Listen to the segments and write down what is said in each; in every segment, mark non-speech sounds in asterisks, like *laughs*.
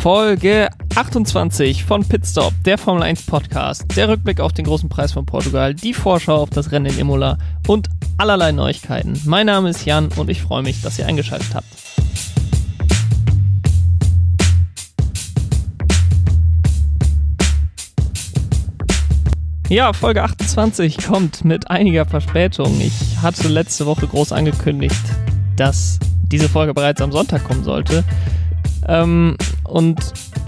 Folge 28 von Pitstop, der Formel 1 Podcast, der Rückblick auf den großen Preis von Portugal, die Vorschau auf das Rennen in Imola und allerlei Neuigkeiten. Mein Name ist Jan und ich freue mich, dass ihr eingeschaltet habt. Ja, Folge 28 kommt mit einiger Verspätung. Ich hatte letzte Woche groß angekündigt, dass diese Folge bereits am Sonntag kommen sollte. Ähm, und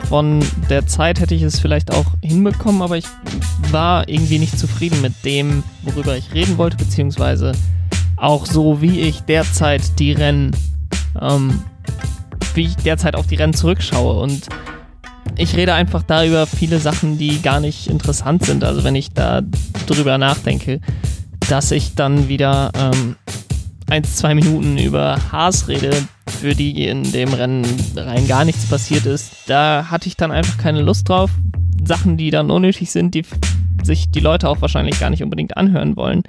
von der Zeit hätte ich es vielleicht auch hinbekommen, aber ich war irgendwie nicht zufrieden mit dem, worüber ich reden wollte, beziehungsweise auch so, wie ich derzeit die Rennen, ähm, wie ich derzeit auf die Rennen zurückschaue. Und ich rede einfach darüber viele Sachen, die gar nicht interessant sind. Also wenn ich da drüber nachdenke, dass ich dann wieder ähm, ein, zwei Minuten über Haas rede, für die in dem Rennen rein gar nichts passiert ist, da hatte ich dann einfach keine Lust drauf. Sachen, die dann unnötig sind, die sich die Leute auch wahrscheinlich gar nicht unbedingt anhören wollen.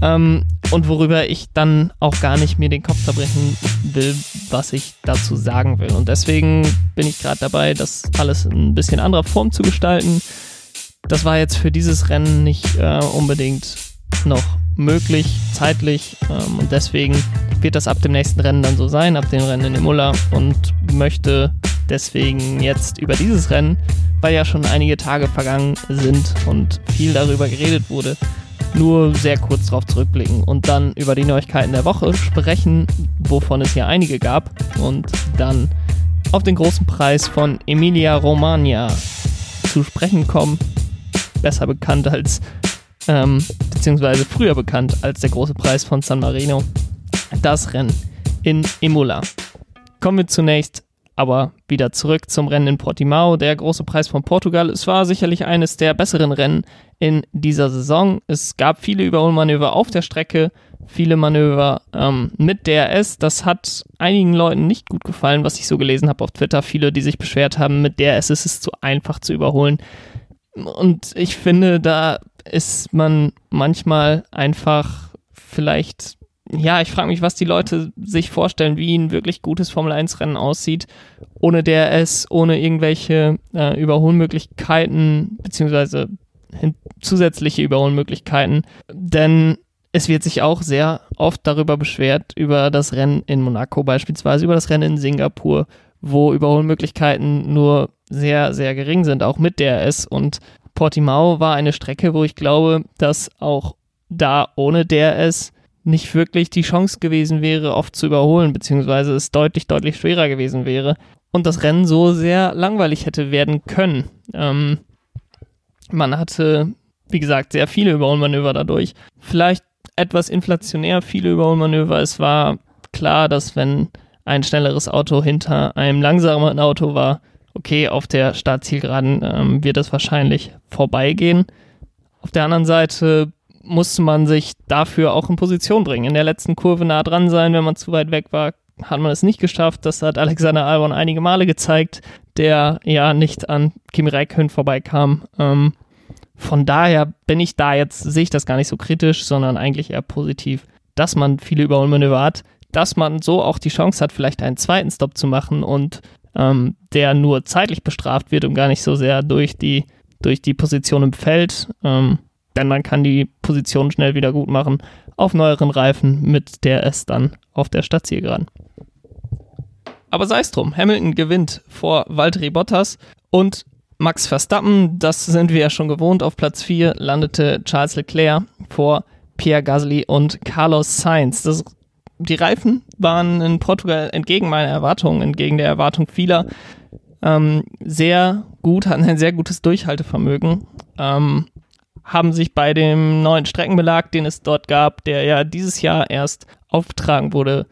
Ähm, und worüber ich dann auch gar nicht mir den Kopf zerbrechen will, was ich dazu sagen will. Und deswegen bin ich gerade dabei, das alles in ein bisschen anderer Form zu gestalten. Das war jetzt für dieses Rennen nicht äh, unbedingt noch möglich, zeitlich. Ähm, und deswegen wird das ab dem nächsten Rennen dann so sein, ab dem Rennen in Imola. Und möchte deswegen jetzt über dieses Rennen, weil ja schon einige Tage vergangen sind und viel darüber geredet wurde, nur sehr kurz darauf zurückblicken und dann über die Neuigkeiten der Woche sprechen, wovon es hier einige gab. Und dann auf den großen Preis von Emilia Romagna zu sprechen kommen. Besser bekannt als ähm, beziehungsweise früher bekannt als der große Preis von San Marino, das Rennen in Imola. Kommen wir zunächst aber wieder zurück zum Rennen in Portimao, der große Preis von Portugal. Es war sicherlich eines der besseren Rennen in dieser Saison. Es gab viele Überholmanöver auf der Strecke, viele Manöver ähm, mit DRS. Das hat einigen Leuten nicht gut gefallen, was ich so gelesen habe auf Twitter. Viele, die sich beschwert haben, mit DRS ist es zu einfach zu überholen. Und ich finde, da ist man manchmal einfach vielleicht, ja, ich frage mich, was die Leute sich vorstellen, wie ein wirklich gutes Formel-1-Rennen aussieht, ohne DRS, ohne irgendwelche äh, Überholmöglichkeiten, beziehungsweise zusätzliche Überholmöglichkeiten. Denn es wird sich auch sehr oft darüber beschwert, über das Rennen in Monaco beispielsweise, über das Rennen in Singapur, wo Überholmöglichkeiten nur sehr, sehr gering sind, auch mit DRS. Und Portimao war eine Strecke, wo ich glaube, dass auch da ohne DRS nicht wirklich die Chance gewesen wäre, oft zu überholen, beziehungsweise es deutlich, deutlich schwerer gewesen wäre und das Rennen so sehr langweilig hätte werden können. Ähm, man hatte, wie gesagt, sehr viele Überholmanöver dadurch. Vielleicht etwas inflationär viele Überholmanöver. Es war klar, dass wenn ein schnelleres Auto hinter einem langsameren Auto war, okay, auf der Startzielgeraden ähm, wird es wahrscheinlich vorbeigehen. Auf der anderen Seite musste man sich dafür auch in Position bringen. In der letzten Kurve nah dran sein, wenn man zu weit weg war, hat man es nicht geschafft. Das hat Alexander Albon einige Male gezeigt, der ja nicht an Kimi Räikkönen vorbeikam. Ähm, von daher bin ich da jetzt, sehe ich das gar nicht so kritisch, sondern eigentlich eher positiv, dass man viele Überholmanöver hat, dass man so auch die Chance hat, vielleicht einen zweiten Stop zu machen und ähm, der nur zeitlich bestraft wird und gar nicht so sehr durch die, durch die Position im Feld. Ähm, denn man kann die Position schnell wieder gut machen auf neueren Reifen, mit der es dann auf der Stadtzielgeraden. Aber sei es drum, Hamilton gewinnt vor Valtteri Bottas und Max Verstappen, das sind wir ja schon gewohnt, auf Platz 4 landete Charles Leclerc vor Pierre Gasly und Carlos Sainz. Das die Reifen waren in Portugal entgegen meiner Erwartungen, entgegen der Erwartung vieler, ähm, sehr gut, hatten ein sehr gutes Durchhaltevermögen, ähm, haben sich bei dem neuen Streckenbelag, den es dort gab, der ja dieses Jahr erst aufgetragen wurde,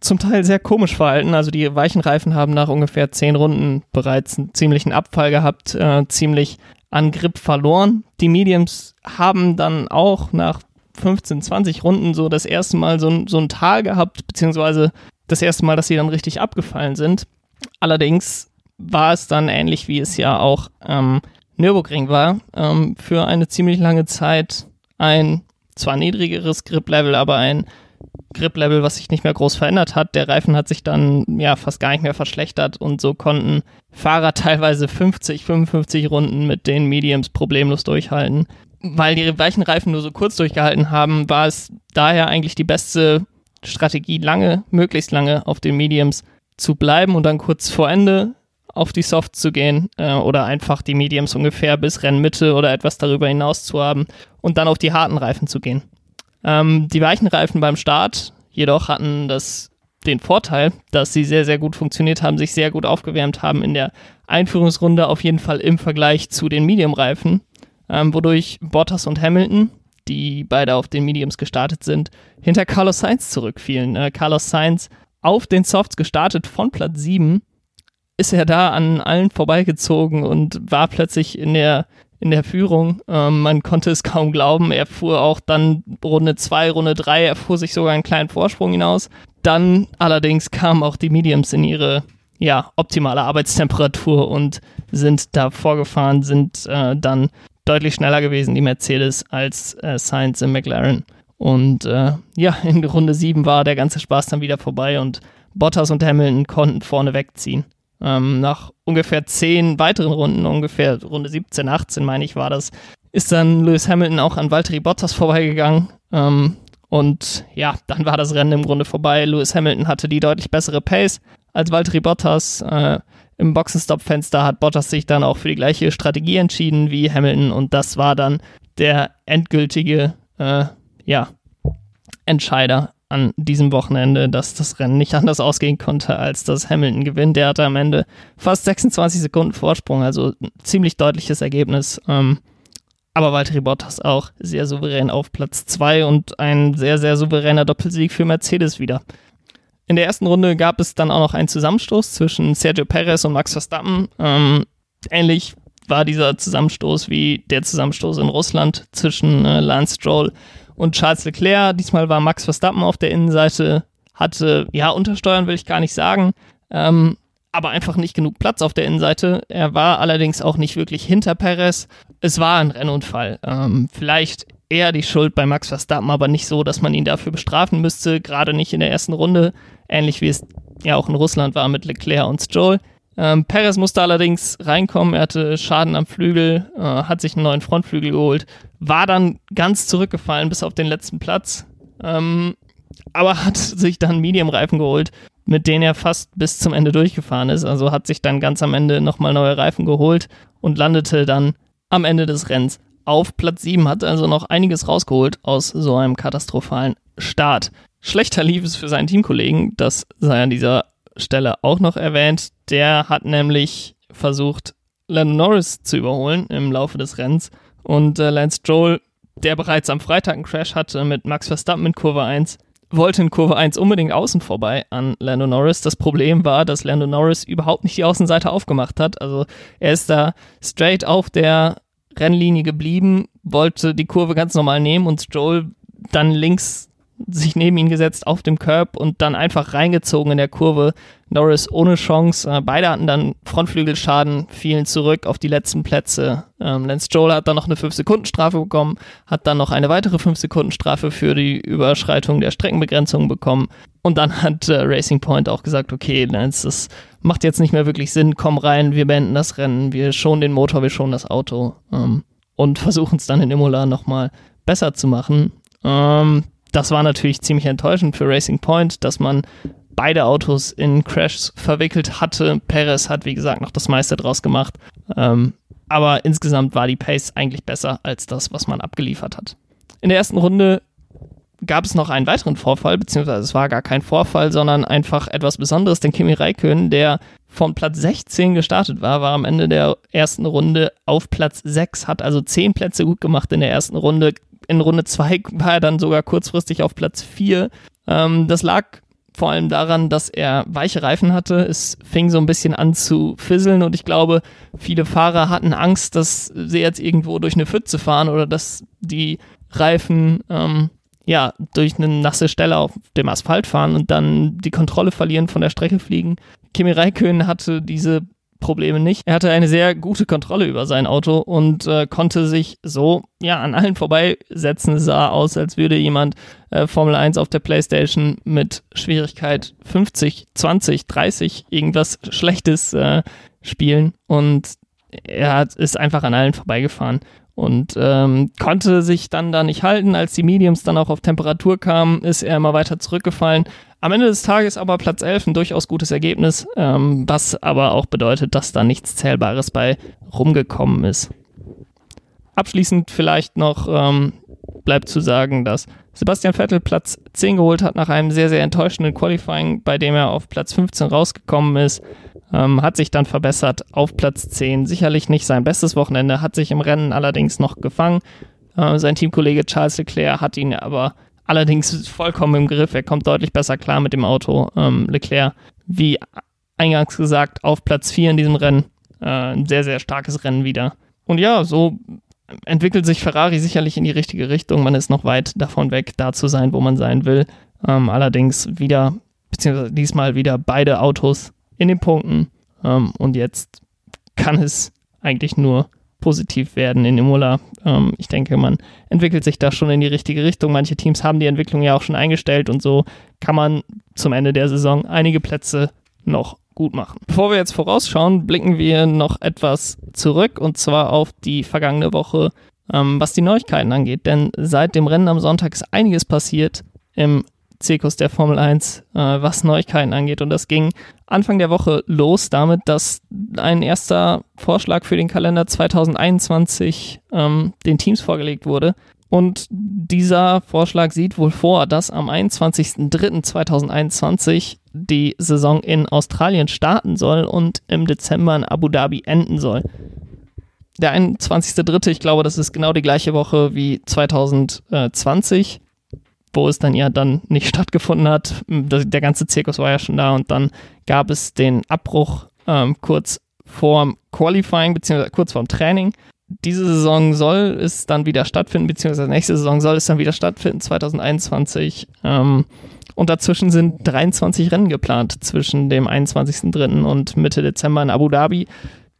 zum Teil sehr komisch verhalten. Also die weichen Reifen haben nach ungefähr zehn Runden bereits einen ziemlichen Abfall gehabt, äh, ziemlich an Grip verloren. Die Mediums haben dann auch nach 15, 20 Runden so das erste Mal so, so ein Tal gehabt, beziehungsweise das erste Mal, dass sie dann richtig abgefallen sind. Allerdings war es dann ähnlich, wie es ja auch ähm, Nürburgring war, ähm, für eine ziemlich lange Zeit ein zwar niedrigeres Grip-Level, aber ein Grip-Level, was sich nicht mehr groß verändert hat. Der Reifen hat sich dann ja fast gar nicht mehr verschlechtert und so konnten Fahrer *laughs* teilweise 50, 55 Runden mit den Mediums problemlos durchhalten. Weil die weichen Reifen nur so kurz durchgehalten haben, war es daher eigentlich die beste Strategie, lange, möglichst lange auf den Mediums zu bleiben und dann kurz vor Ende auf die Soft zu gehen äh, oder einfach die Mediums ungefähr bis Rennmitte oder etwas darüber hinaus zu haben und dann auf die harten Reifen zu gehen. Ähm, die weichen Reifen beim Start jedoch hatten das den Vorteil, dass sie sehr, sehr gut funktioniert haben, sich sehr gut aufgewärmt haben in der Einführungsrunde, auf jeden Fall im Vergleich zu den Medium-Reifen, ähm, wodurch Bottas und Hamilton, die beide auf den Mediums gestartet sind, hinter Carlos Sainz zurückfielen. Äh, Carlos Sainz auf den Softs gestartet von Platz 7, ist er da an allen vorbeigezogen und war plötzlich in der in der Führung. Ähm, man konnte es kaum glauben. Er fuhr auch dann Runde 2, Runde 3, er fuhr sich sogar einen kleinen Vorsprung hinaus. Dann allerdings kamen auch die Mediums in ihre ja, optimale Arbeitstemperatur und sind da vorgefahren, sind äh, dann deutlich schneller gewesen, die Mercedes, als äh, Sainz im McLaren. Und äh, ja, in Runde 7 war der ganze Spaß dann wieder vorbei und Bottas und Hamilton konnten vorne wegziehen. Ähm, nach ungefähr zehn weiteren Runden, ungefähr Runde 17, 18 meine ich war das, ist dann Lewis Hamilton auch an Valtteri Bottas vorbeigegangen. Ähm, und ja, dann war das Rennen im Grunde vorbei. Lewis Hamilton hatte die deutlich bessere Pace als Valtteri Bottas. Äh, Im Boxenstopp-Fenster hat Bottas sich dann auch für die gleiche Strategie entschieden wie Hamilton und das war dann der endgültige äh, ja, Entscheider an diesem Wochenende, dass das Rennen nicht anders ausgehen konnte, als dass Hamilton gewinnt. Der hatte am Ende fast 26 Sekunden Vorsprung, also ein ziemlich deutliches Ergebnis. Ähm, aber Valtteri Bottas auch sehr souverän auf Platz 2 und ein sehr, sehr souveräner Doppelsieg für Mercedes wieder. In der ersten Runde gab es dann auch noch einen Zusammenstoß zwischen Sergio Perez und Max Verstappen. Ähm, ähnlich war dieser Zusammenstoß wie der Zusammenstoß in Russland zwischen äh, Lance Stroll und Charles Leclerc. Diesmal war Max Verstappen auf der Innenseite, hatte, ja, untersteuern will ich gar nicht sagen, ähm, aber einfach nicht genug Platz auf der Innenseite. Er war allerdings auch nicht wirklich hinter Perez. Es war ein Rennunfall. Ähm, vielleicht eher die Schuld bei Max Verstappen, aber nicht so, dass man ihn dafür bestrafen müsste, gerade nicht in der ersten Runde, ähnlich wie es ja auch in Russland war mit Leclerc und Stroll. Ähm, Perez musste allerdings reinkommen, er hatte Schaden am Flügel, äh, hat sich einen neuen Frontflügel geholt, war dann ganz zurückgefallen bis auf den letzten Platz, ähm, aber hat sich dann Medium-Reifen geholt, mit denen er fast bis zum Ende durchgefahren ist. Also hat sich dann ganz am Ende nochmal neue Reifen geholt und landete dann am Ende des Rennens auf Platz 7, hat also noch einiges rausgeholt aus so einem katastrophalen Start. Schlechter lief es für seinen Teamkollegen, das sei an dieser Stelle auch noch erwähnt. Der hat nämlich versucht, Landon Norris zu überholen im Laufe des Rennens und äh, Lance Stroll, der bereits am Freitag einen Crash hatte mit Max Verstappen in Kurve 1, wollte in Kurve 1 unbedingt außen vorbei an Lando Norris. Das Problem war, dass Lando Norris überhaupt nicht die Außenseite aufgemacht hat. Also er ist da straight auf der Rennlinie geblieben, wollte die Kurve ganz normal nehmen und Stroll dann links sich neben ihn gesetzt auf dem Curb und dann einfach reingezogen in der Kurve. Norris ohne Chance. Äh, beide hatten dann Frontflügelschaden, fielen zurück auf die letzten Plätze. Ähm, Lance Stroll hat dann noch eine 5-Sekunden-Strafe bekommen, hat dann noch eine weitere 5-Sekunden-Strafe für die Überschreitung der Streckenbegrenzung bekommen. Und dann hat äh, Racing Point auch gesagt, okay, Lance, das macht jetzt nicht mehr wirklich Sinn, komm rein, wir beenden das Rennen, wir schonen den Motor, wir schonen das Auto ähm, und versuchen es dann in Imola nochmal besser zu machen. Ähm, das war natürlich ziemlich enttäuschend für Racing Point, dass man beide Autos in Crashs verwickelt hatte. Perez hat, wie gesagt, noch das meiste draus gemacht. Ähm, aber insgesamt war die Pace eigentlich besser als das, was man abgeliefert hat. In der ersten Runde gab es noch einen weiteren Vorfall, beziehungsweise es war gar kein Vorfall, sondern einfach etwas Besonderes, denn Kimi Räikkönen, der von Platz 16 gestartet war, war am Ende der ersten Runde auf Platz 6, hat also 10 Plätze gut gemacht in der ersten Runde, in Runde 2 *laughs* war er dann sogar kurzfristig auf Platz 4. Ähm, das lag vor allem daran, dass er weiche Reifen hatte. Es fing so ein bisschen an zu fisseln und ich glaube, viele Fahrer hatten Angst, dass sie jetzt irgendwo durch eine Pfütze fahren oder dass die Reifen ähm, ja durch eine nasse Stelle auf dem Asphalt fahren und dann die Kontrolle verlieren, von der Strecke fliegen. Kimi Räikkönen hatte diese Probleme nicht. Er hatte eine sehr gute Kontrolle über sein Auto und äh, konnte sich so ja an allen vorbeisetzen. Es sah aus, als würde jemand äh, Formel 1 auf der PlayStation mit Schwierigkeit 50, 20, 30 irgendwas Schlechtes äh, spielen und er hat, ist einfach an allen vorbeigefahren und ähm, konnte sich dann da nicht halten. Als die Mediums dann auch auf Temperatur kamen, ist er immer weiter zurückgefallen. Am Ende des Tages aber Platz 11 ein durchaus gutes Ergebnis, ähm, was aber auch bedeutet, dass da nichts Zählbares bei rumgekommen ist. Abschließend vielleicht noch ähm, bleibt zu sagen, dass Sebastian Vettel Platz 10 geholt hat nach einem sehr, sehr enttäuschenden Qualifying, bei dem er auf Platz 15 rausgekommen ist. Ähm, hat sich dann verbessert auf Platz 10. Sicherlich nicht sein bestes Wochenende, hat sich im Rennen allerdings noch gefangen. Äh, sein Teamkollege Charles Leclerc hat ihn aber allerdings vollkommen im Griff. Er kommt deutlich besser klar mit dem Auto. Ähm, Leclerc, wie eingangs gesagt, auf Platz 4 in diesem Rennen. Äh, ein sehr, sehr starkes Rennen wieder. Und ja, so entwickelt sich Ferrari sicherlich in die richtige Richtung. Man ist noch weit davon weg, da zu sein, wo man sein will. Ähm, allerdings wieder, beziehungsweise diesmal wieder beide Autos in den Punkten. Ähm, und jetzt kann es eigentlich nur positiv werden in Imola. Ähm, ich denke, man entwickelt sich da schon in die richtige Richtung. Manche Teams haben die Entwicklung ja auch schon eingestellt und so kann man zum Ende der Saison einige Plätze noch gut machen. Bevor wir jetzt vorausschauen, blicken wir noch etwas zurück und zwar auf die vergangene Woche, ähm, was die Neuigkeiten angeht. Denn seit dem Rennen am Sonntag ist einiges passiert im Zirkus der Formel 1, äh, was Neuigkeiten angeht. Und das ging Anfang der Woche los damit, dass ein erster Vorschlag für den Kalender 2021 ähm, den Teams vorgelegt wurde. Und dieser Vorschlag sieht wohl vor, dass am 21.03.2021 die Saison in Australien starten soll und im Dezember in Abu Dhabi enden soll. Der 21.03., ich glaube, das ist genau die gleiche Woche wie 2020 wo es dann ja dann nicht *laughs* stattgefunden hat. Der ganze Zirkus war ja schon da und dann gab es den Abbruch ähm, kurz vorm Qualifying beziehungsweise kurz vorm Training. Diese Saison soll es dann wieder stattfinden, beziehungsweise nächste Saison soll es dann wieder stattfinden, 2021. Ähm, und dazwischen sind 23 Rennen geplant zwischen dem 21.03. und Mitte Dezember in Abu Dhabi,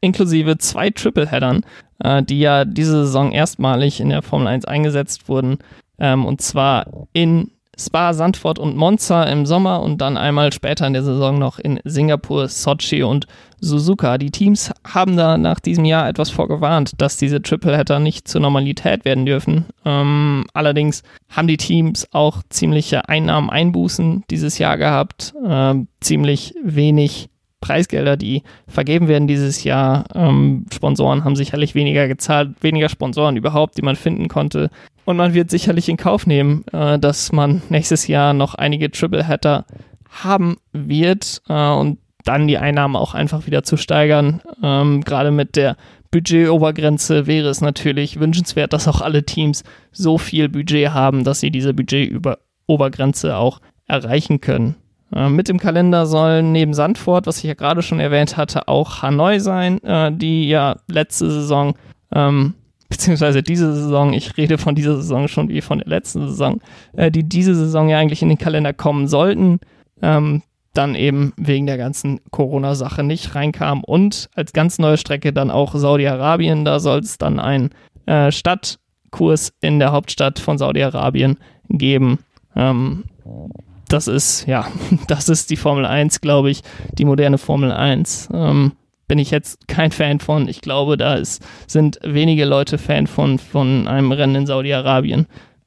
inklusive zwei Tripleheadern, äh, die ja diese Saison erstmalig in der Formel 1 eingesetzt wurden. Ähm, und zwar in Spa, Sandford und Monza im Sommer und dann einmal später in der Saison noch in Singapur, Sochi und Suzuka. Die Teams haben da nach diesem Jahr etwas vorgewarnt, dass diese Tripleheader nicht zur Normalität werden dürfen. Ähm, allerdings haben die Teams auch ziemliche Einnahmeneinbußen dieses Jahr gehabt, äh, ziemlich wenig Preisgelder, die vergeben werden dieses Jahr. Ähm, Sponsoren haben sicherlich weniger gezahlt, weniger Sponsoren überhaupt, die man finden konnte. Und man wird sicherlich in Kauf nehmen, äh, dass man nächstes Jahr noch einige Triple-Hatter haben wird äh, und dann die Einnahmen auch einfach wieder zu steigern. Ähm, Gerade mit der Budgetobergrenze wäre es natürlich wünschenswert, dass auch alle Teams so viel Budget haben, dass sie diese Budgetobergrenze auch erreichen können. Äh, mit dem Kalender sollen neben Sandford, was ich ja gerade schon erwähnt hatte, auch Hanoi sein, äh, die ja letzte Saison ähm, beziehungsweise diese Saison, ich rede von dieser Saison schon wie von der letzten Saison, äh, die diese Saison ja eigentlich in den Kalender kommen sollten, ähm, dann eben wegen der ganzen Corona-Sache nicht reinkam und als ganz neue Strecke dann auch Saudi-Arabien, da soll es dann einen äh, Stadtkurs in der Hauptstadt von Saudi-Arabien geben. Ähm, das ist, ja, *laughs* das ist die Formel 1, glaube ich, die moderne Formel 1. Ähm, bin ich jetzt kein Fan von. Ich glaube, da ist, sind wenige Leute Fan von, von einem Rennen in Saudi-Arabien.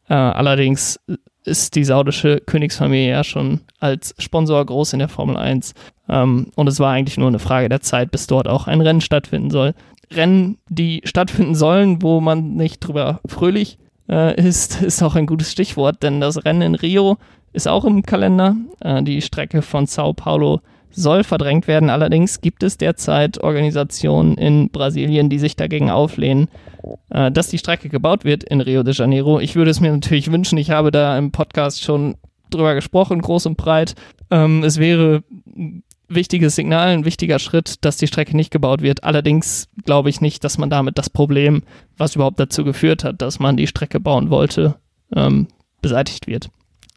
Äh, allerdings ist die saudische Königsfamilie ja schon als Sponsor groß in der Formel 1. Ähm, und es war eigentlich nur eine Frage der Zeit, bis dort auch ein Rennen stattfinden soll. Rennen, die stattfinden sollen, wo man nicht drüber fröhlich äh, ist, ist auch ein gutes Stichwort, denn das Rennen in Rio ist auch im Kalender. Äh, die Strecke von Sao Paulo soll verdrängt werden. Allerdings gibt es derzeit Organisationen in Brasilien, die sich dagegen auflehnen, äh, dass die Strecke gebaut wird in Rio de Janeiro. Ich würde es mir natürlich wünschen. Ich habe da im Podcast schon drüber gesprochen, groß und breit. Ähm, es wäre ein wichtiges Signal, ein wichtiger Schritt, dass die Strecke nicht gebaut wird. Allerdings glaube ich nicht, dass man damit das Problem, was überhaupt dazu geführt hat, dass man die Strecke bauen wollte, ähm, beseitigt wird.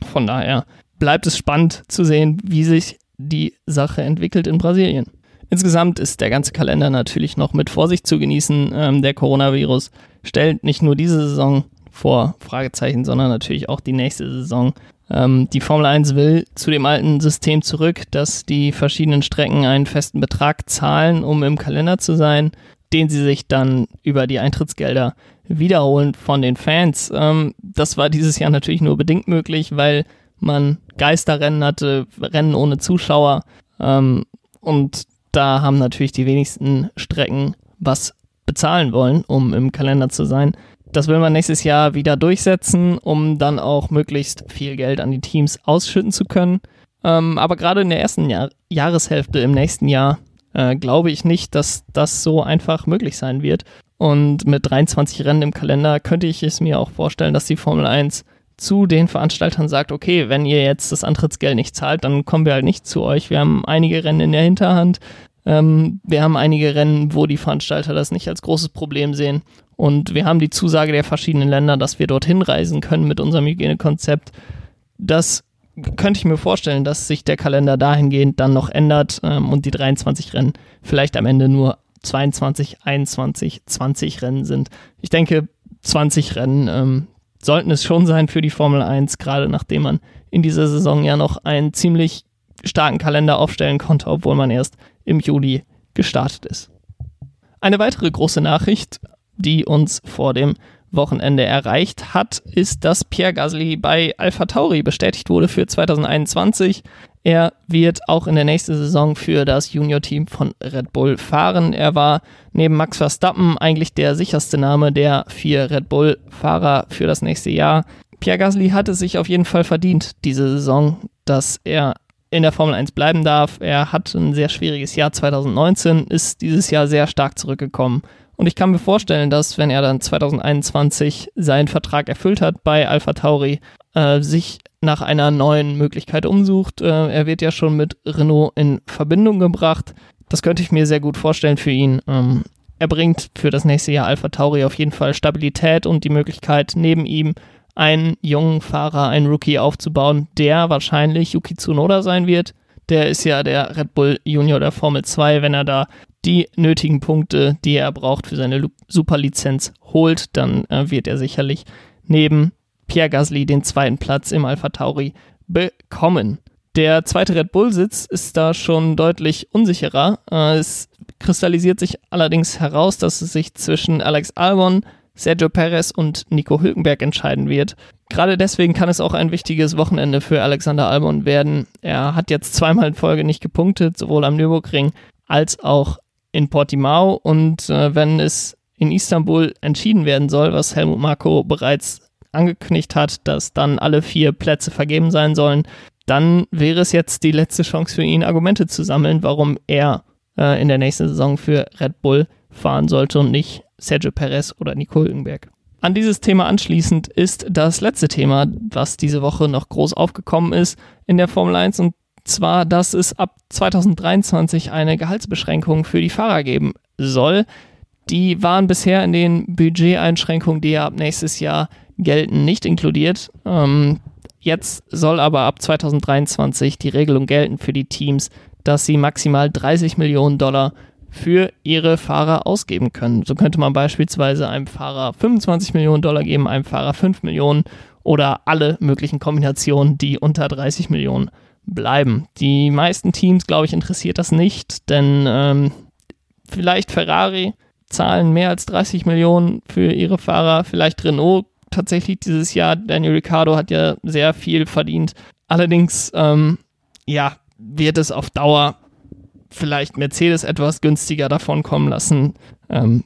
Von daher bleibt es spannend zu sehen, wie sich die Sache entwickelt in Brasilien. Insgesamt ist der ganze Kalender natürlich noch mit Vorsicht zu genießen. Ähm, der Coronavirus stellt nicht nur diese Saison vor Fragezeichen, sondern natürlich auch die nächste Saison. Ähm, die Formel 1 will zu dem alten System zurück, dass die verschiedenen Strecken einen festen Betrag zahlen, um im Kalender zu sein, den sie sich dann über die Eintrittsgelder wiederholen von den Fans. Ähm, das war dieses Jahr natürlich nur bedingt möglich, weil man Geisterrennen hatte, Rennen ohne Zuschauer. Ähm, und da haben natürlich die wenigsten Strecken was bezahlen wollen, um im Kalender zu sein. Das will man nächstes Jahr wieder durchsetzen, um dann auch möglichst viel Geld an die Teams ausschütten zu können. Ähm, aber gerade in der ersten Jahr Jahreshälfte im nächsten Jahr äh, glaube ich nicht, dass das so einfach möglich sein wird. Und mit 23 Rennen im Kalender könnte ich es mir auch vorstellen, dass die Formel 1 zu den Veranstaltern sagt, okay, wenn ihr jetzt das Antrittsgeld nicht zahlt, dann kommen wir halt nicht zu euch. Wir haben einige Rennen in der Hinterhand. Ähm, wir haben einige Rennen, wo die Veranstalter das nicht als großes Problem sehen. Und wir haben die Zusage der verschiedenen Länder, dass wir dorthin reisen können mit unserem Hygienekonzept. Das könnte ich mir vorstellen, dass sich der Kalender dahingehend dann noch ändert ähm, und die 23 Rennen vielleicht am Ende nur 22, 21, 20 Rennen sind. Ich denke, 20 Rennen ähm, sollten es schon sein für die Formel 1, gerade nachdem man in dieser Saison ja noch einen ziemlich starken Kalender aufstellen konnte, obwohl man erst im Juli gestartet ist. Eine weitere große Nachricht, die uns vor dem Wochenende erreicht hat, ist, dass Pierre Gasly bei Alpha Tauri bestätigt wurde für 2021. Er wird auch in der nächsten Saison für das Junior-Team von Red Bull fahren. Er war neben Max Verstappen eigentlich der sicherste Name der vier Red Bull-Fahrer für das nächste Jahr. Pierre Gasly hat es sich auf jeden Fall verdient, diese Saison, dass er in der Formel 1 bleiben darf. Er hat ein sehr schwieriges Jahr 2019, ist dieses Jahr sehr stark zurückgekommen. Und ich kann mir vorstellen, dass wenn er dann 2021 seinen Vertrag erfüllt hat bei Alpha Tauri, äh, sich nach einer neuen Möglichkeit umsucht. Äh, er wird ja schon mit Renault in Verbindung gebracht. Das könnte ich mir sehr gut vorstellen für ihn. Ähm, er bringt für das nächste Jahr Alpha Tauri auf jeden Fall Stabilität und die Möglichkeit, neben ihm einen jungen Fahrer, einen Rookie aufzubauen, der wahrscheinlich Yuki Tsunoda sein wird. Der ist ja der Red Bull Junior der Formel 2. Wenn er da die nötigen Punkte, die er braucht für seine Superlizenz holt, dann äh, wird er sicherlich neben Pierre Gasly den zweiten Platz im Alpha Tauri bekommen. Der zweite Red Bull-Sitz ist da schon deutlich unsicherer. Äh, es kristallisiert sich allerdings heraus, dass es sich zwischen Alex Albon, Sergio Perez und Nico Hülkenberg entscheiden wird. Gerade deswegen kann es auch ein wichtiges Wochenende für Alexander Albon werden. Er hat jetzt zweimal in Folge nicht gepunktet, sowohl am Nürburgring als auch in Portimao. Und äh, wenn es in Istanbul entschieden werden soll, was Helmut Marko bereits angekündigt hat, dass dann alle vier Plätze vergeben sein sollen, dann wäre es jetzt die letzte Chance für ihn, Argumente zu sammeln, warum er äh, in der nächsten Saison für Red Bull fahren sollte und nicht Sergio Perez oder Nico Hülkenberg. An dieses Thema anschließend ist das letzte Thema, was diese Woche noch groß aufgekommen ist in der Formel 1 und zwar, dass es ab 2023 eine Gehaltsbeschränkung für die Fahrer geben soll. Die waren bisher in den Budgeteinschränkungen, die ja ab nächstes Jahr gelten, nicht inkludiert. Ähm, jetzt soll aber ab 2023 die Regelung gelten für die Teams, dass sie maximal 30 Millionen Dollar für ihre Fahrer ausgeben können. So könnte man beispielsweise einem Fahrer 25 Millionen Dollar geben, einem Fahrer 5 Millionen oder alle möglichen Kombinationen, die unter 30 Millionen bleiben. Die meisten Teams, glaube ich, interessiert das nicht, denn ähm, vielleicht Ferrari zahlen mehr als 30 Millionen für ihre Fahrer, vielleicht Renault tatsächlich dieses Jahr. Daniel Ricciardo hat ja sehr viel verdient. Allerdings, ähm, ja, wird es auf Dauer vielleicht Mercedes etwas günstiger davon kommen lassen. Ähm,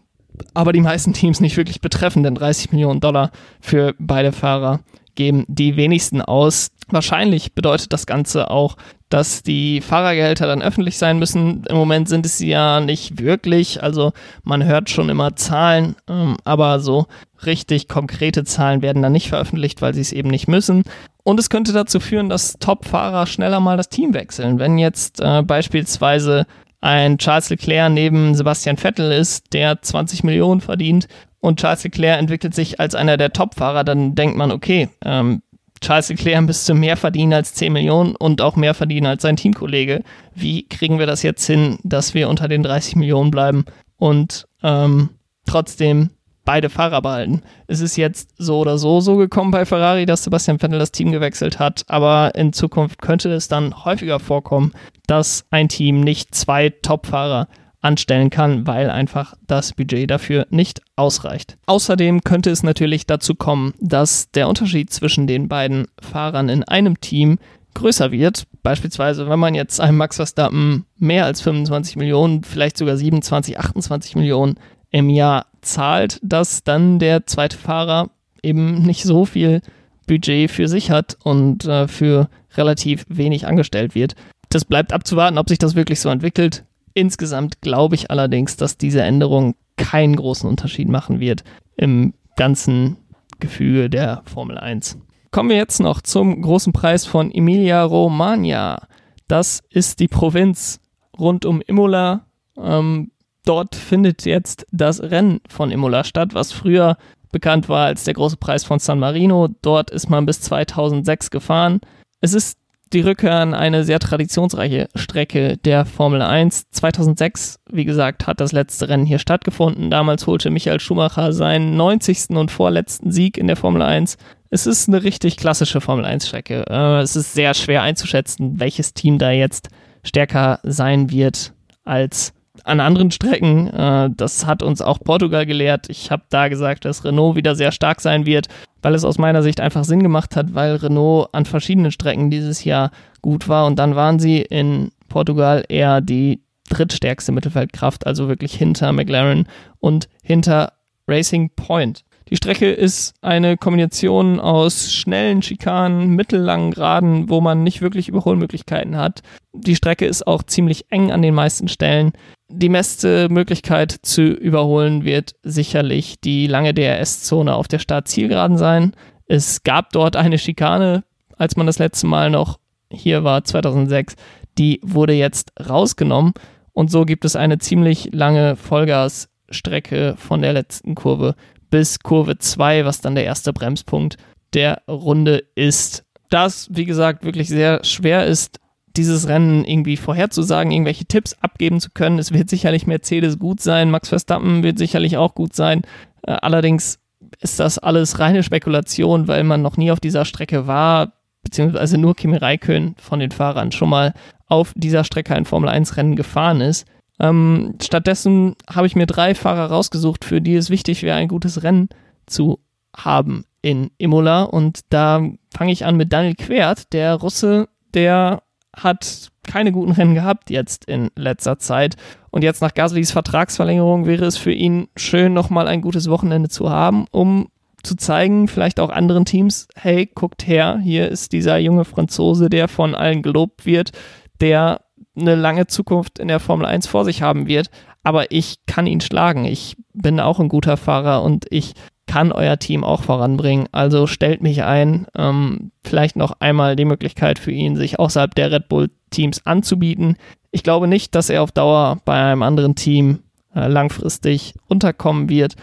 aber die meisten Teams nicht wirklich betreffen, denn 30 Millionen Dollar für beide Fahrer geben die wenigsten aus. Wahrscheinlich bedeutet das Ganze auch, dass die Fahrergehälter dann öffentlich sein müssen. Im Moment sind es sie ja nicht wirklich. Also man hört schon immer Zahlen, ähm, aber so richtig konkrete Zahlen werden dann nicht veröffentlicht, weil sie es eben nicht müssen. Und es könnte dazu führen, dass Top-Fahrer schneller mal das Team wechseln. Wenn jetzt äh, beispielsweise ein Charles Leclerc neben Sebastian Vettel ist, der 20 Millionen verdient und Charles Leclerc entwickelt sich als einer der Top-Fahrer, dann denkt man, okay, ähm, Charles Leclerc müsste mehr verdienen als 10 Millionen und auch mehr verdienen als sein Teamkollege. Wie kriegen wir das jetzt hin, dass wir unter den 30 Millionen bleiben und ähm, trotzdem beide Fahrer behalten? Es ist jetzt so oder so so gekommen bei Ferrari, dass Sebastian Vettel das Team gewechselt hat, aber in Zukunft könnte es dann häufiger vorkommen, dass ein Team nicht zwei Top-Fahrer anstellen kann, weil einfach das Budget dafür nicht ausreicht. Außerdem könnte es natürlich dazu kommen, dass der Unterschied zwischen den beiden Fahrern in einem Team größer wird. Beispielsweise, wenn man jetzt einem Max Verstappen mehr als 25 Millionen, vielleicht sogar 27, 28 Millionen im Jahr zahlt, dass dann der zweite Fahrer eben nicht so viel Budget für sich hat und äh, für relativ wenig angestellt wird. Das bleibt abzuwarten, ob sich das wirklich so entwickelt. Insgesamt glaube ich allerdings, dass diese Änderung keinen großen Unterschied machen wird im ganzen Gefüge der Formel 1. Kommen wir jetzt noch zum großen Preis von Emilia Romagna. Das ist die Provinz rund um Imola. Ähm, dort findet jetzt das Rennen von Imola statt, was früher bekannt war als der große Preis von San Marino. Dort ist man bis 2006 gefahren. Es ist die Rückkehr an eine sehr traditionsreiche Strecke der Formel 1. 2006, wie gesagt, hat das letzte Rennen hier stattgefunden. Damals holte Michael Schumacher seinen 90. und vorletzten Sieg in der Formel 1. Es ist eine richtig klassische Formel 1 Strecke. Äh, es ist sehr schwer einzuschätzen, welches Team da jetzt stärker sein wird als an anderen Strecken. Äh, das hat uns auch Portugal gelehrt. Ich habe da gesagt, dass Renault wieder sehr stark sein wird weil es aus meiner Sicht einfach Sinn gemacht hat, weil Renault an verschiedenen Strecken dieses Jahr gut war und dann waren sie in Portugal eher die drittstärkste Mittelfeldkraft, also wirklich hinter McLaren und hinter Racing Point. Die Strecke ist eine Kombination aus schnellen Schikanen, mittellangen Geraden, wo man nicht wirklich Überholmöglichkeiten hat. Die Strecke ist auch ziemlich eng an den meisten Stellen. Die beste Möglichkeit zu überholen wird sicherlich die lange DRS-Zone auf der Start-Zielgeraden sein. Es gab dort eine Schikane, als man das letzte Mal noch hier war, 2006. Die wurde jetzt rausgenommen und so gibt es eine ziemlich lange Vollgasstrecke von der letzten Kurve bis Kurve 2, was dann der erste Bremspunkt der Runde ist. Das, wie gesagt, wirklich sehr schwer ist, dieses Rennen irgendwie vorherzusagen, irgendwelche Tipps abgeben zu können. Es wird sicherlich Mercedes gut sein, Max Verstappen wird sicherlich auch gut sein. Äh, allerdings ist das alles reine Spekulation, weil man noch nie auf dieser Strecke war, beziehungsweise nur Kimi Räikkönen von den Fahrern schon mal auf dieser Strecke ein Formel-1-Rennen gefahren ist. Ähm, stattdessen habe ich mir drei Fahrer rausgesucht, für die es wichtig wäre, ein gutes Rennen zu haben in Imola. Und da fange ich an mit Daniel Quert, der Russe, der hat keine guten Rennen gehabt jetzt in letzter Zeit. Und jetzt nach Gaslys Vertragsverlängerung wäre es für ihn schön, nochmal ein gutes Wochenende zu haben, um zu zeigen, vielleicht auch anderen Teams, hey, guckt her, hier ist dieser junge Franzose, der von allen gelobt wird, der eine lange Zukunft in der Formel 1 vor sich haben wird, aber ich kann ihn schlagen. Ich bin auch ein guter Fahrer und ich kann euer Team auch voranbringen. Also stellt mich ein. Ähm, vielleicht noch einmal die Möglichkeit für ihn, sich außerhalb der Red Bull-Teams anzubieten. Ich glaube nicht, dass er auf Dauer bei einem anderen Team äh, langfristig unterkommen wird.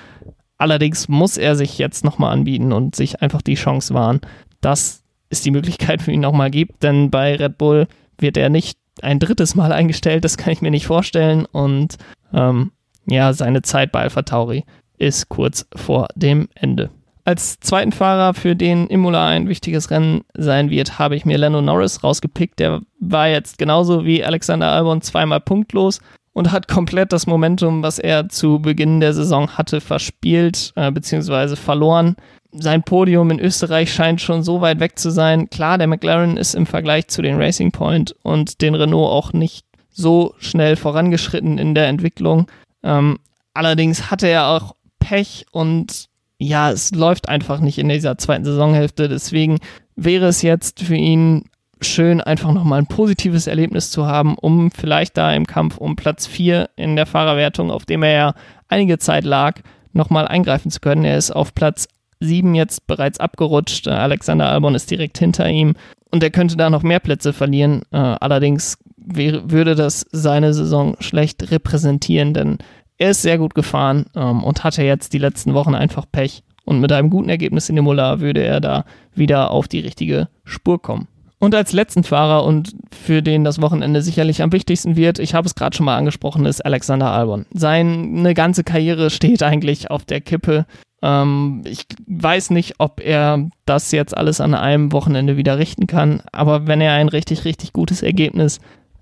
Allerdings muss er sich jetzt nochmal anbieten und sich einfach die Chance wahren, dass es die Möglichkeit für ihn nochmal gibt. Denn bei Red Bull wird er nicht ein drittes Mal eingestellt, das kann ich mir nicht vorstellen. Und ähm, ja, seine Zeit bei Alpha Tauri ist kurz vor dem Ende. Als zweiten Fahrer, für den Imola ein wichtiges Rennen sein wird, habe ich mir Lando Norris rausgepickt. Der war jetzt genauso wie Alexander Albon zweimal punktlos und hat komplett das Momentum, was er zu Beginn der Saison hatte, verspielt äh, bzw. verloren sein Podium in Österreich scheint schon so weit weg zu sein. Klar, der McLaren ist im Vergleich zu den Racing Point und den Renault auch nicht so schnell vorangeschritten in der Entwicklung. Ähm, allerdings hatte er auch Pech und ja, es läuft einfach nicht in dieser zweiten Saisonhälfte. Deswegen wäre es jetzt für ihn schön, einfach nochmal ein positives Erlebnis zu haben, um vielleicht da im Kampf um Platz 4 in der Fahrerwertung, auf dem er ja einige Zeit lag, nochmal eingreifen zu können. Er ist auf Platz 7 jetzt bereits abgerutscht. Alexander Albon ist direkt hinter ihm und er könnte da noch mehr Plätze verlieren. Äh, allerdings würde das seine Saison schlecht repräsentieren, denn er ist sehr gut gefahren ähm, und hatte jetzt die letzten Wochen einfach Pech Und mit einem guten Ergebnis in Imola würde er da wieder auf die richtige Spur kommen. Und als letzten Fahrer und für den das Wochenende sicherlich am wichtigsten wird, ich habe es gerade schon mal angesprochen, ist Alexander Albon. Seine ganze Karriere steht eigentlich auf der Kippe. Ähm, ich weiß nicht, ob er das jetzt alles an einem Wochenende wieder richten kann, aber wenn er ein richtig, richtig gutes Ergebnis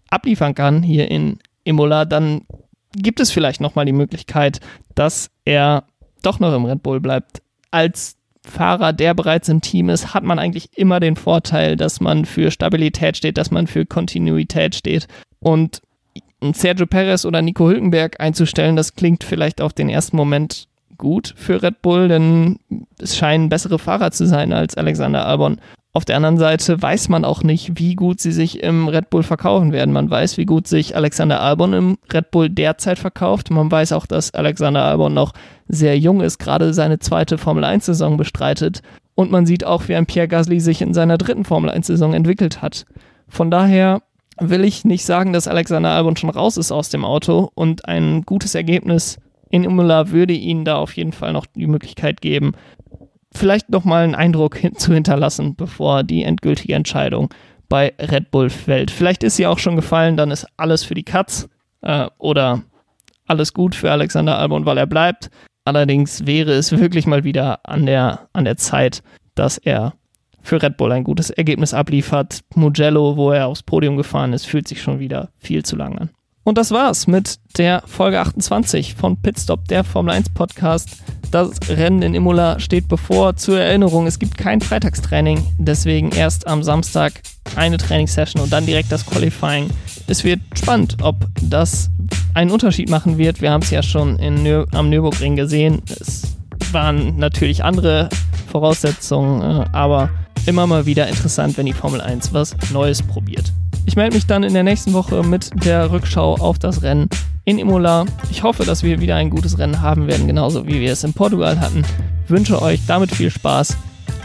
abliefern kann hier in Imola, dann gibt es vielleicht nochmal die Möglichkeit, dass er doch noch im Red Bull bleibt. Als Fahrer, der bereits im Team ist, hat man eigentlich immer den Vorteil, dass man für Stabilität steht, dass man für Kontinuität steht. Und Sergio Perez oder Nico Hülkenberg einzustellen, das klingt vielleicht auf den ersten Moment gut für Red Bull, denn es scheinen bessere Fahrer zu sein als Alexander Albon. Auf der anderen Seite weiß man auch nicht, wie gut sie sich im Red Bull verkaufen werden. Man weiß, wie gut sich Alexander Albon im Red Bull derzeit verkauft. Man weiß auch, dass Alexander Albon noch sehr jung ist, gerade seine zweite Formel 1-Saison bestreitet. Und man sieht auch, wie ein Pierre Gasly sich in seiner dritten Formel 1-Saison entwickelt hat. Von daher will ich nicht sagen, dass Alexander Albon schon raus ist aus dem Auto und ein gutes Ergebnis in Imola würde ihnen da auf jeden Fall noch die Möglichkeit geben, vielleicht nochmal einen Eindruck hin zu hinterlassen, bevor die endgültige Entscheidung bei Red Bull fällt. Vielleicht ist sie auch schon gefallen, dann ist alles für die Katz äh, oder alles gut für Alexander Albon, weil er bleibt. Allerdings wäre es wirklich mal wieder an der, an der Zeit, dass er für Red Bull ein gutes Ergebnis abliefert. Mugello, wo er aufs Podium gefahren ist, fühlt sich schon wieder viel zu lang an. Und das war's mit der Folge 28 von Pitstop, der Formel 1 Podcast. Das Rennen in Imola steht bevor. Zur Erinnerung, es gibt kein Freitagstraining, deswegen erst am Samstag eine Trainingssession und dann direkt das Qualifying. Es wird spannend, ob das einen Unterschied machen wird. Wir haben es ja schon Nür am Nürburgring gesehen. Es waren natürlich andere Voraussetzungen, äh, aber immer mal wieder interessant, wenn die Formel 1 was Neues probiert. Ich melde mich dann in der nächsten Woche mit der Rückschau auf das Rennen in Imola. Ich hoffe, dass wir wieder ein gutes Rennen haben werden, genauso wie wir es in Portugal hatten. wünsche euch damit viel Spaß.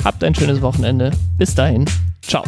Habt ein schönes Wochenende. Bis dahin. Ciao.